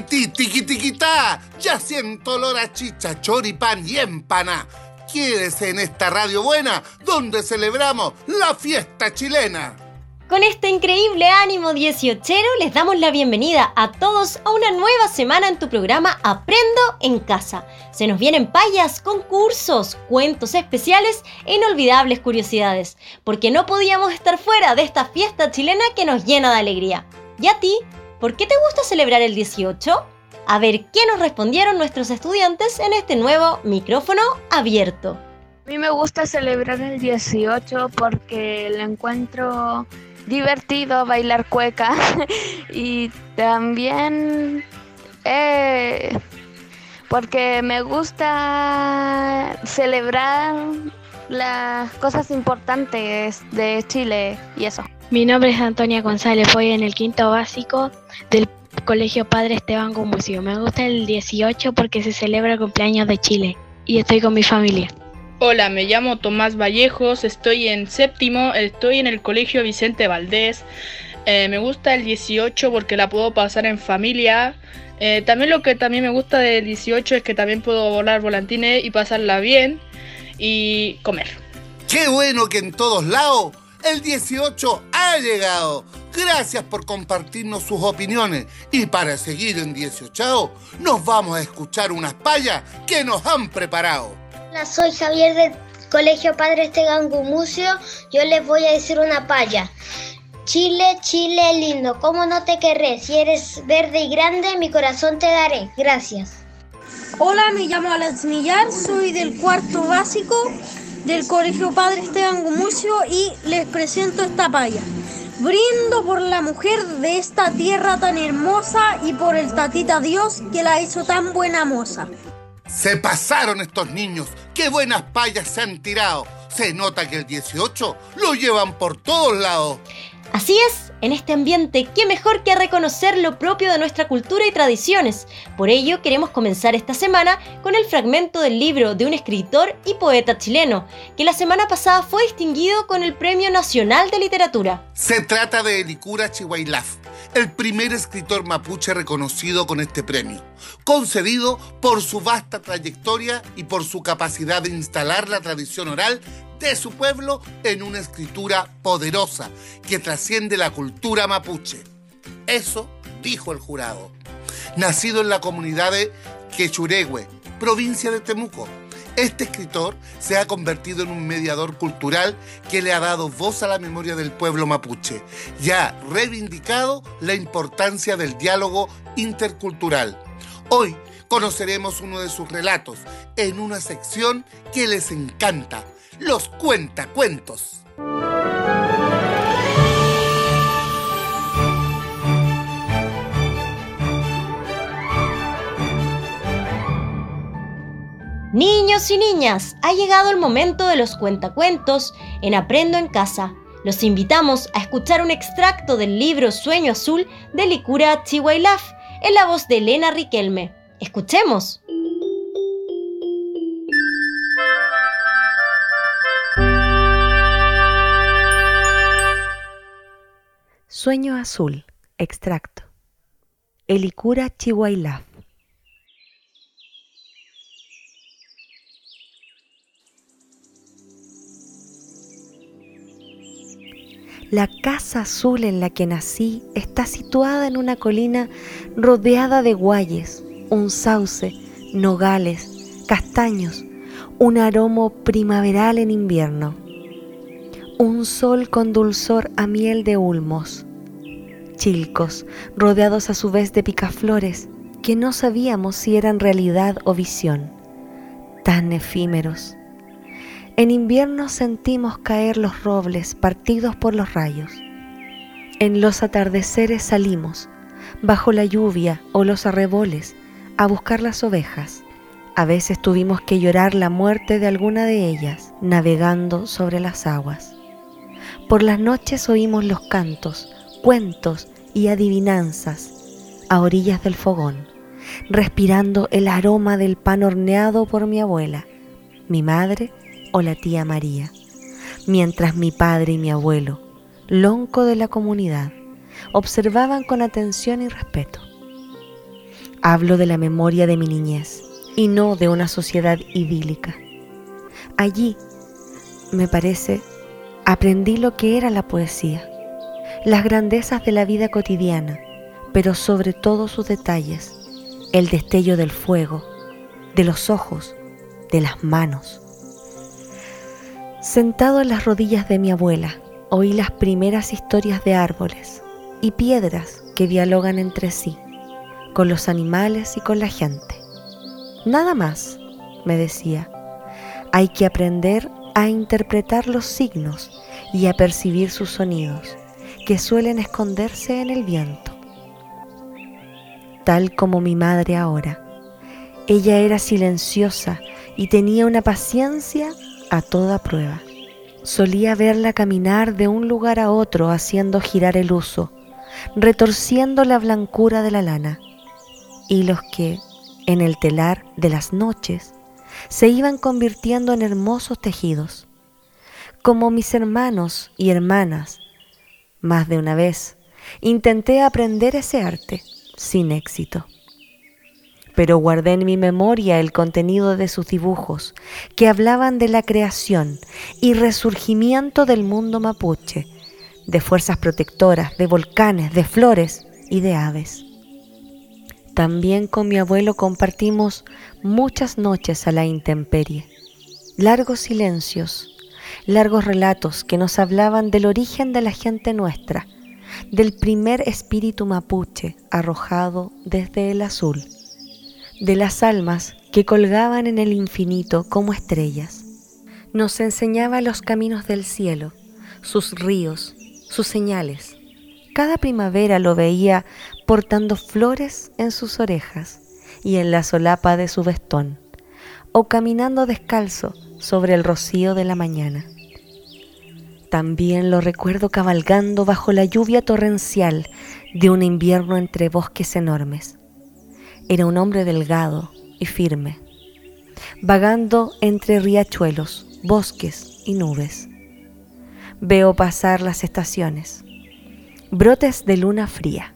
Tiquití, tiquitiquitá. Ya siento olor a chicha, choripán y empana. Quédese en esta radio buena donde celebramos la fiesta chilena. Con este increíble ánimo dieciochero les damos la bienvenida a todos a una nueva semana en tu programa Aprendo en Casa. Se nos vienen payas, concursos, cuentos especiales e inolvidables curiosidades, porque no podíamos estar fuera de esta fiesta chilena que nos llena de alegría. ¿Y a ti? ¿Por qué te gusta celebrar el 18? A ver qué nos respondieron nuestros estudiantes en este nuevo micrófono abierto. A mí me gusta celebrar el 18 porque lo encuentro divertido bailar cueca y también eh, porque me gusta celebrar las cosas importantes de Chile y eso. Mi nombre es Antonia González, voy en el quinto básico del Colegio Padre Esteban Gumucio. Me gusta el 18 porque se celebra el cumpleaños de Chile y estoy con mi familia. Hola, me llamo Tomás Vallejos, estoy en séptimo, estoy en el Colegio Vicente Valdés. Eh, me gusta el 18 porque la puedo pasar en familia. Eh, también lo que también me gusta del 18 es que también puedo volar volantines y pasarla bien y comer. ¡Qué bueno que en todos lados el 18 ha llegado! Gracias por compartirnos sus opiniones. Y para seguir en 18, nos vamos a escuchar unas payas que nos han preparado. Hola, soy Javier del Colegio Padre Esteban Gumucio. Yo les voy a decir una paya. Chile, Chile lindo, ¿cómo no te querré? Si eres verde y grande, mi corazón te daré. Gracias. Hola, me llamo Alex Millar, soy del cuarto básico del Colegio Padre Esteban Gumucio y les presento esta paya. Brindo por la mujer de esta tierra tan hermosa y por el tatita Dios que la hizo tan buena moza. Se pasaron estos niños. Qué buenas payas se han tirado. Se nota que el 18 lo llevan por todos lados. Así es, en este ambiente, qué mejor que reconocer lo propio de nuestra cultura y tradiciones. Por ello, queremos comenzar esta semana con el fragmento del libro de un escritor y poeta chileno, que la semana pasada fue distinguido con el Premio Nacional de Literatura. Se trata de Elikura Chihuailaf, el primer escritor mapuche reconocido con este premio, concedido por su vasta trayectoria y por su capacidad de instalar la tradición oral de su pueblo en una escritura poderosa que trasciende la cultura mapuche. Eso dijo el jurado. Nacido en la comunidad de Quechuregüe, provincia de Temuco, este escritor se ha convertido en un mediador cultural que le ha dado voz a la memoria del pueblo mapuche y ha reivindicado la importancia del diálogo intercultural. Hoy conoceremos uno de sus relatos en una sección que les encanta, los cuentacuentos. Niños y niñas, ha llegado el momento de los cuentacuentos en Aprendo en Casa. Los invitamos a escuchar un extracto del libro Sueño Azul de Licura Chihuailaf en la voz de Elena Riquelme. Escuchemos. Sueño Azul, extracto. Elicura Chihuailaf. La casa azul en la que nací está situada en una colina rodeada de guayes, un sauce, nogales, castaños, un aromo primaveral en invierno, un sol con dulzor a miel de ulmos, chilcos rodeados a su vez de picaflores que no sabíamos si eran realidad o visión, tan efímeros en invierno sentimos caer los robles partidos por los rayos. En los atardeceres salimos, bajo la lluvia o los arreboles, a buscar las ovejas. A veces tuvimos que llorar la muerte de alguna de ellas, navegando sobre las aguas. Por las noches oímos los cantos, cuentos y adivinanzas a orillas del fogón, respirando el aroma del pan horneado por mi abuela, mi madre o la tía María, mientras mi padre y mi abuelo, lonco de la comunidad, observaban con atención y respeto. Hablo de la memoria de mi niñez y no de una sociedad idílica. Allí, me parece, aprendí lo que era la poesía, las grandezas de la vida cotidiana, pero sobre todo sus detalles, el destello del fuego, de los ojos, de las manos. Sentado en las rodillas de mi abuela, oí las primeras historias de árboles y piedras que dialogan entre sí, con los animales y con la gente. Nada más, me decía, hay que aprender a interpretar los signos y a percibir sus sonidos, que suelen esconderse en el viento. Tal como mi madre ahora, ella era silenciosa y tenía una paciencia a toda prueba. Solía verla caminar de un lugar a otro haciendo girar el uso, retorciendo la blancura de la lana, y los que, en el telar de las noches, se iban convirtiendo en hermosos tejidos. Como mis hermanos y hermanas, más de una vez, intenté aprender ese arte sin éxito pero guardé en mi memoria el contenido de sus dibujos, que hablaban de la creación y resurgimiento del mundo mapuche, de fuerzas protectoras, de volcanes, de flores y de aves. También con mi abuelo compartimos muchas noches a la intemperie, largos silencios, largos relatos que nos hablaban del origen de la gente nuestra, del primer espíritu mapuche arrojado desde el azul de las almas que colgaban en el infinito como estrellas. Nos enseñaba los caminos del cielo, sus ríos, sus señales. Cada primavera lo veía portando flores en sus orejas y en la solapa de su vestón, o caminando descalzo sobre el rocío de la mañana. También lo recuerdo cabalgando bajo la lluvia torrencial de un invierno entre bosques enormes era un hombre delgado y firme, vagando entre riachuelos, bosques y nubes. Veo pasar las estaciones, brotes de luna fría,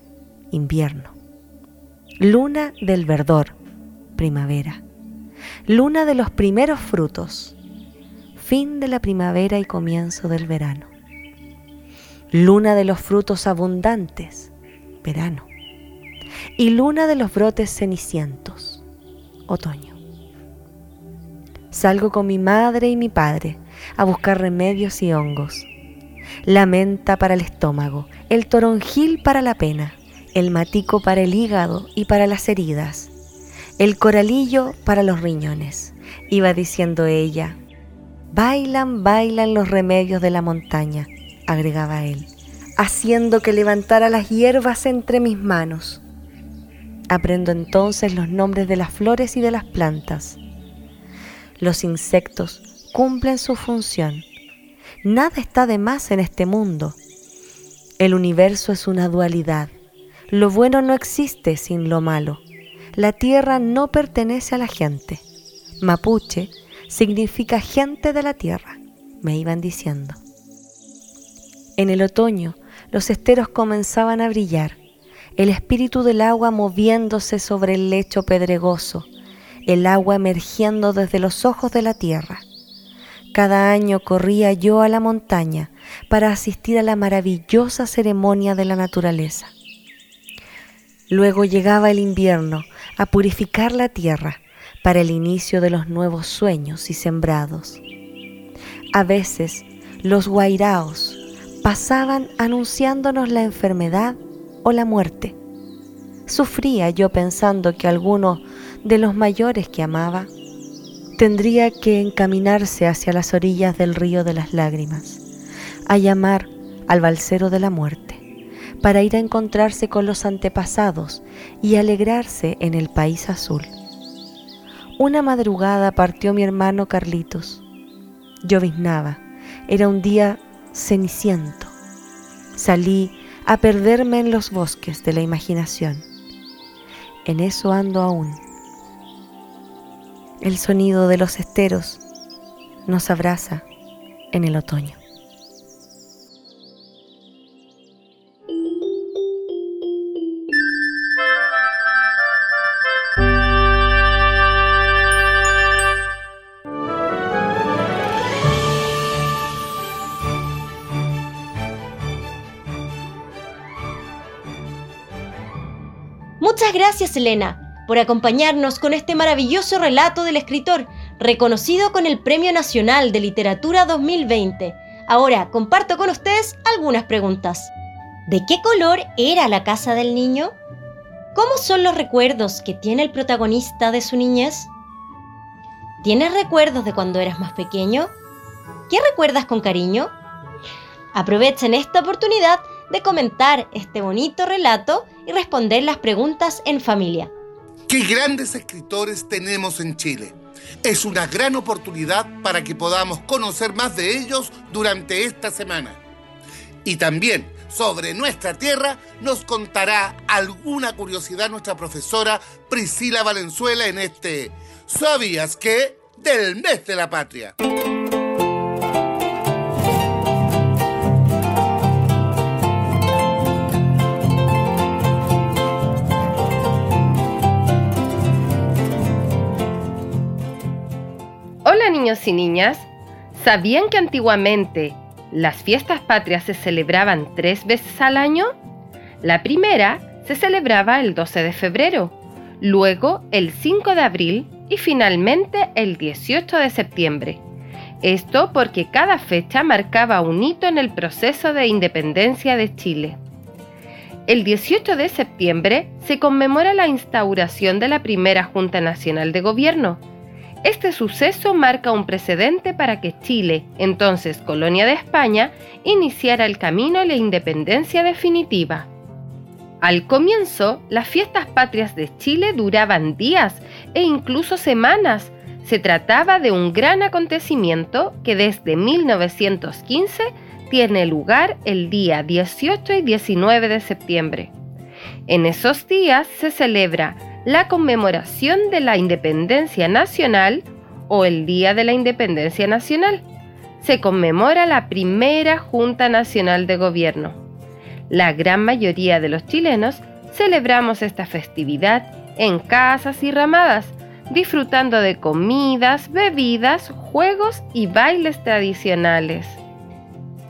invierno, luna del verdor, primavera, luna de los primeros frutos, fin de la primavera y comienzo del verano, luna de los frutos abundantes, verano y luna de los brotes cenicientos, otoño. Salgo con mi madre y mi padre a buscar remedios y hongos. La menta para el estómago, el toronjil para la pena, el matico para el hígado y para las heridas, el coralillo para los riñones, iba diciendo ella. Bailan, bailan los remedios de la montaña, agregaba él, haciendo que levantara las hierbas entre mis manos. Aprendo entonces los nombres de las flores y de las plantas. Los insectos cumplen su función. Nada está de más en este mundo. El universo es una dualidad. Lo bueno no existe sin lo malo. La tierra no pertenece a la gente. Mapuche significa gente de la tierra, me iban diciendo. En el otoño los esteros comenzaban a brillar el espíritu del agua moviéndose sobre el lecho pedregoso, el agua emergiendo desde los ojos de la tierra. Cada año corría yo a la montaña para asistir a la maravillosa ceremonia de la naturaleza. Luego llegaba el invierno a purificar la tierra para el inicio de los nuevos sueños y sembrados. A veces los guairaos pasaban anunciándonos la enfermedad o la muerte. Sufría yo pensando que alguno de los mayores que amaba tendría que encaminarse hacia las orillas del río de las lágrimas, a llamar al balsero de la muerte, para ir a encontrarse con los antepasados y alegrarse en el país azul. Una madrugada partió mi hermano Carlitos. Lloviznaba, era un día ceniciento. Salí a perderme en los bosques de la imaginación. En eso ando aún. El sonido de los esteros nos abraza en el otoño. Muchas gracias, Elena, por acompañarnos con este maravilloso relato del escritor, reconocido con el Premio Nacional de Literatura 2020. Ahora comparto con ustedes algunas preguntas. ¿De qué color era la casa del niño? ¿Cómo son los recuerdos que tiene el protagonista de su niñez? ¿Tienes recuerdos de cuando eras más pequeño? ¿Qué recuerdas con cariño? Aprovechen esta oportunidad de comentar este bonito relato y responder las preguntas en familia. ¡Qué grandes escritores tenemos en Chile! Es una gran oportunidad para que podamos conocer más de ellos durante esta semana. Y también sobre nuestra tierra nos contará alguna curiosidad nuestra profesora Priscila Valenzuela en este ¿Sabías qué? del mes de la patria. Niños y niñas, ¿sabían que antiguamente las fiestas patrias se celebraban tres veces al año? La primera se celebraba el 12 de febrero, luego el 5 de abril y finalmente el 18 de septiembre. Esto porque cada fecha marcaba un hito en el proceso de independencia de Chile. El 18 de septiembre se conmemora la instauración de la primera Junta Nacional de Gobierno, este suceso marca un precedente para que Chile, entonces colonia de España, iniciara el camino a la independencia definitiva. Al comienzo, las fiestas patrias de Chile duraban días e incluso semanas. Se trataba de un gran acontecimiento que desde 1915 tiene lugar el día 18 y 19 de septiembre. En esos días se celebra la conmemoración de la Independencia Nacional o el Día de la Independencia Nacional. Se conmemora la primera Junta Nacional de Gobierno. La gran mayoría de los chilenos celebramos esta festividad en casas y ramadas, disfrutando de comidas, bebidas, juegos y bailes tradicionales.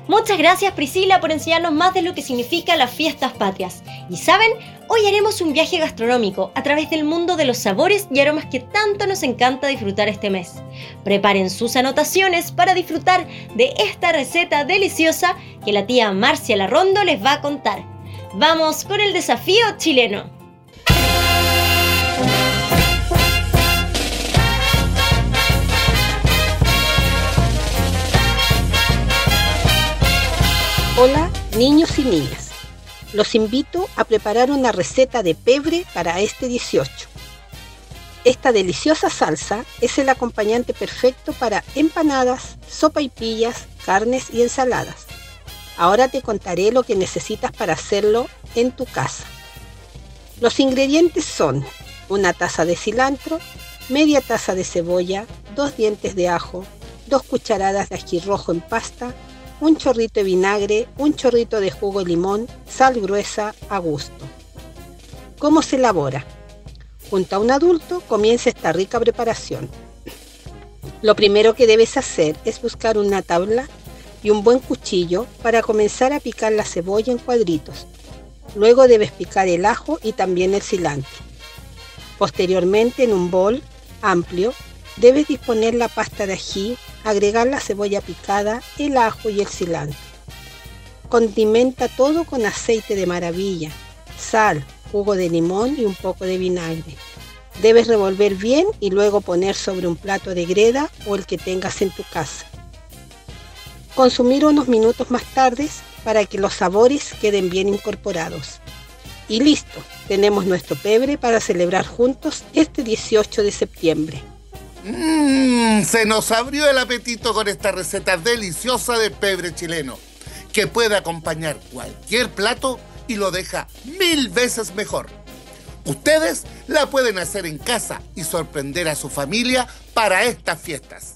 Muchas gracias Priscila por enseñarnos más de lo que significa las fiestas patrias. Y saben, hoy haremos un viaje gastronómico a través del mundo de los sabores y aromas que tanto nos encanta disfrutar este mes. Preparen sus anotaciones para disfrutar de esta receta deliciosa que la tía Marcia Larrondo les va a contar. Vamos con el desafío chileno. Hola niños y niñas, los invito a preparar una receta de pebre para este 18. Esta deliciosa salsa es el acompañante perfecto para empanadas, sopa y pillas, carnes y ensaladas. Ahora te contaré lo que necesitas para hacerlo en tu casa. Los ingredientes son una taza de cilantro, media taza de cebolla, dos dientes de ajo, dos cucharadas de ají rojo en pasta, un chorrito de vinagre, un chorrito de jugo de limón, sal gruesa a gusto. ¿Cómo se elabora? Junto a un adulto comienza esta rica preparación. Lo primero que debes hacer es buscar una tabla y un buen cuchillo para comenzar a picar la cebolla en cuadritos. Luego debes picar el ajo y también el cilantro. Posteriormente en un bol amplio debes disponer la pasta de ají, agregar la cebolla picada, el ajo y el cilantro. Condimenta todo con aceite de maravilla, sal, jugo de limón y un poco de vinagre. Debes revolver bien y luego poner sobre un plato de greda o el que tengas en tu casa. Consumir unos minutos más tarde para que los sabores queden bien incorporados. Y listo, tenemos nuestro pebre para celebrar juntos este 18 de septiembre. Mmm, se nos abrió el apetito con esta receta deliciosa de pebre chileno, que puede acompañar cualquier plato y lo deja mil veces mejor. Ustedes la pueden hacer en casa y sorprender a su familia para estas fiestas.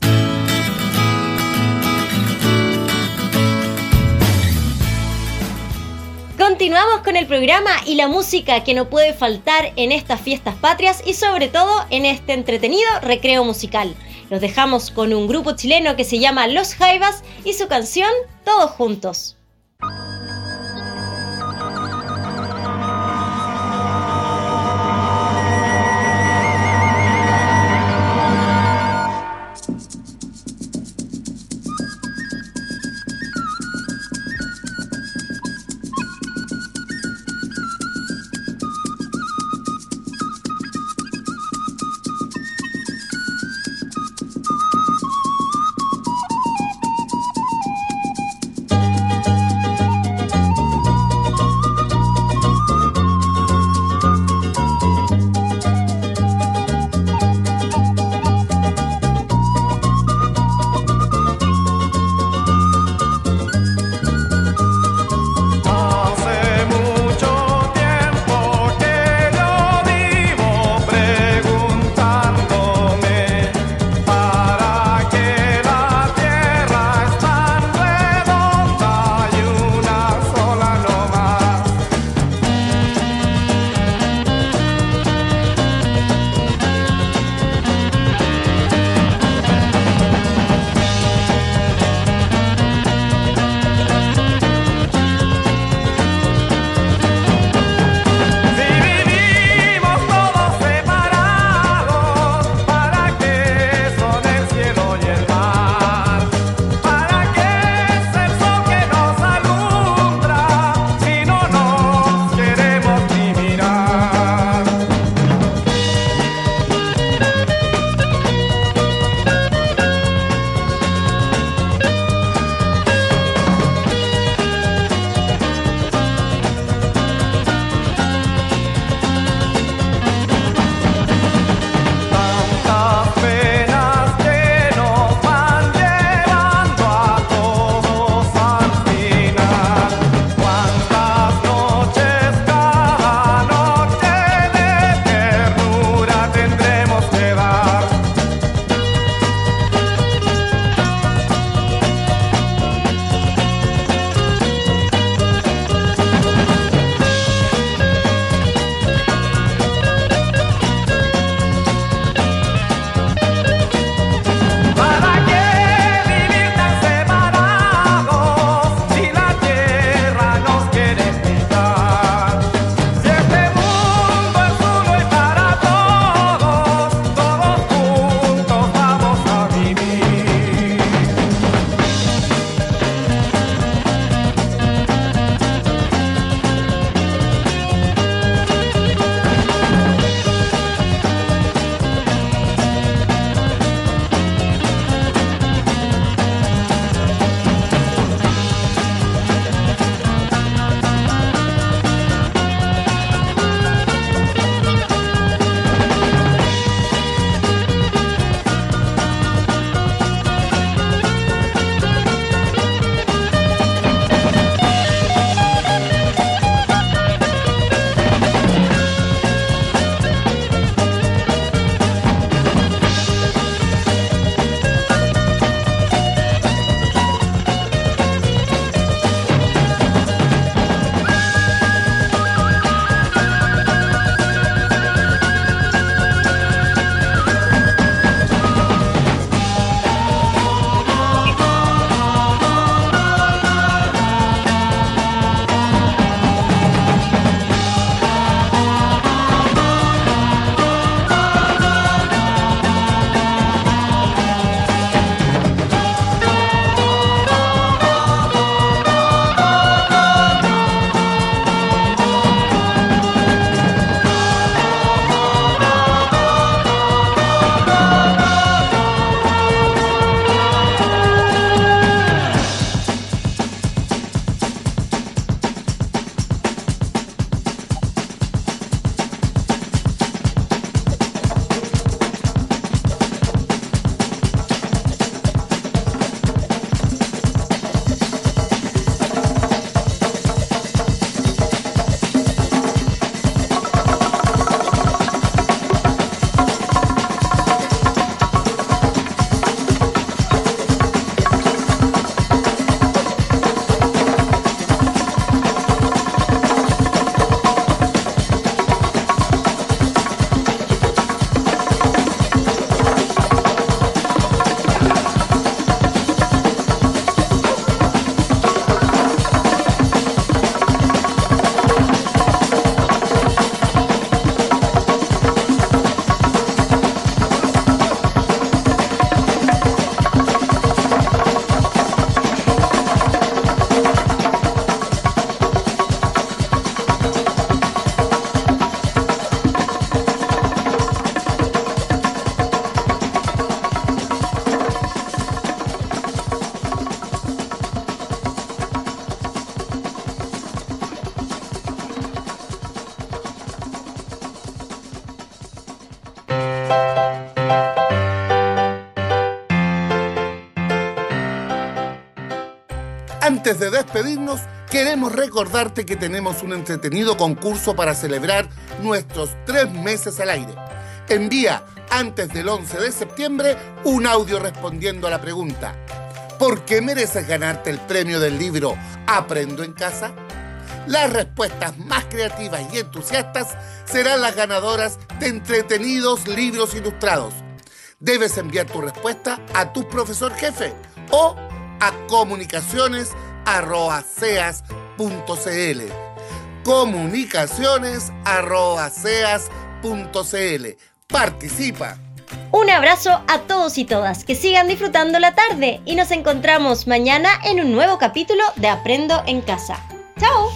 Continuamos con el programa y la música que no puede faltar en estas fiestas patrias y sobre todo en este entretenido recreo musical. Los dejamos con un grupo chileno que se llama Los Jaivas y su canción Todos Juntos. Antes de despedirnos, queremos recordarte que tenemos un entretenido concurso para celebrar nuestros tres meses al aire. Envía antes del 11 de septiembre un audio respondiendo a la pregunta ¿Por qué mereces ganarte el premio del libro Aprendo en casa? Las respuestas más creativas y entusiastas serán las ganadoras de entretenidos libros ilustrados. Debes enviar tu respuesta a tu profesor jefe o a Comunicaciones Participa. Un abrazo a todos y todas, que sigan disfrutando la tarde y nos encontramos mañana en un nuevo capítulo de Aprendo en Casa. ¡Chao!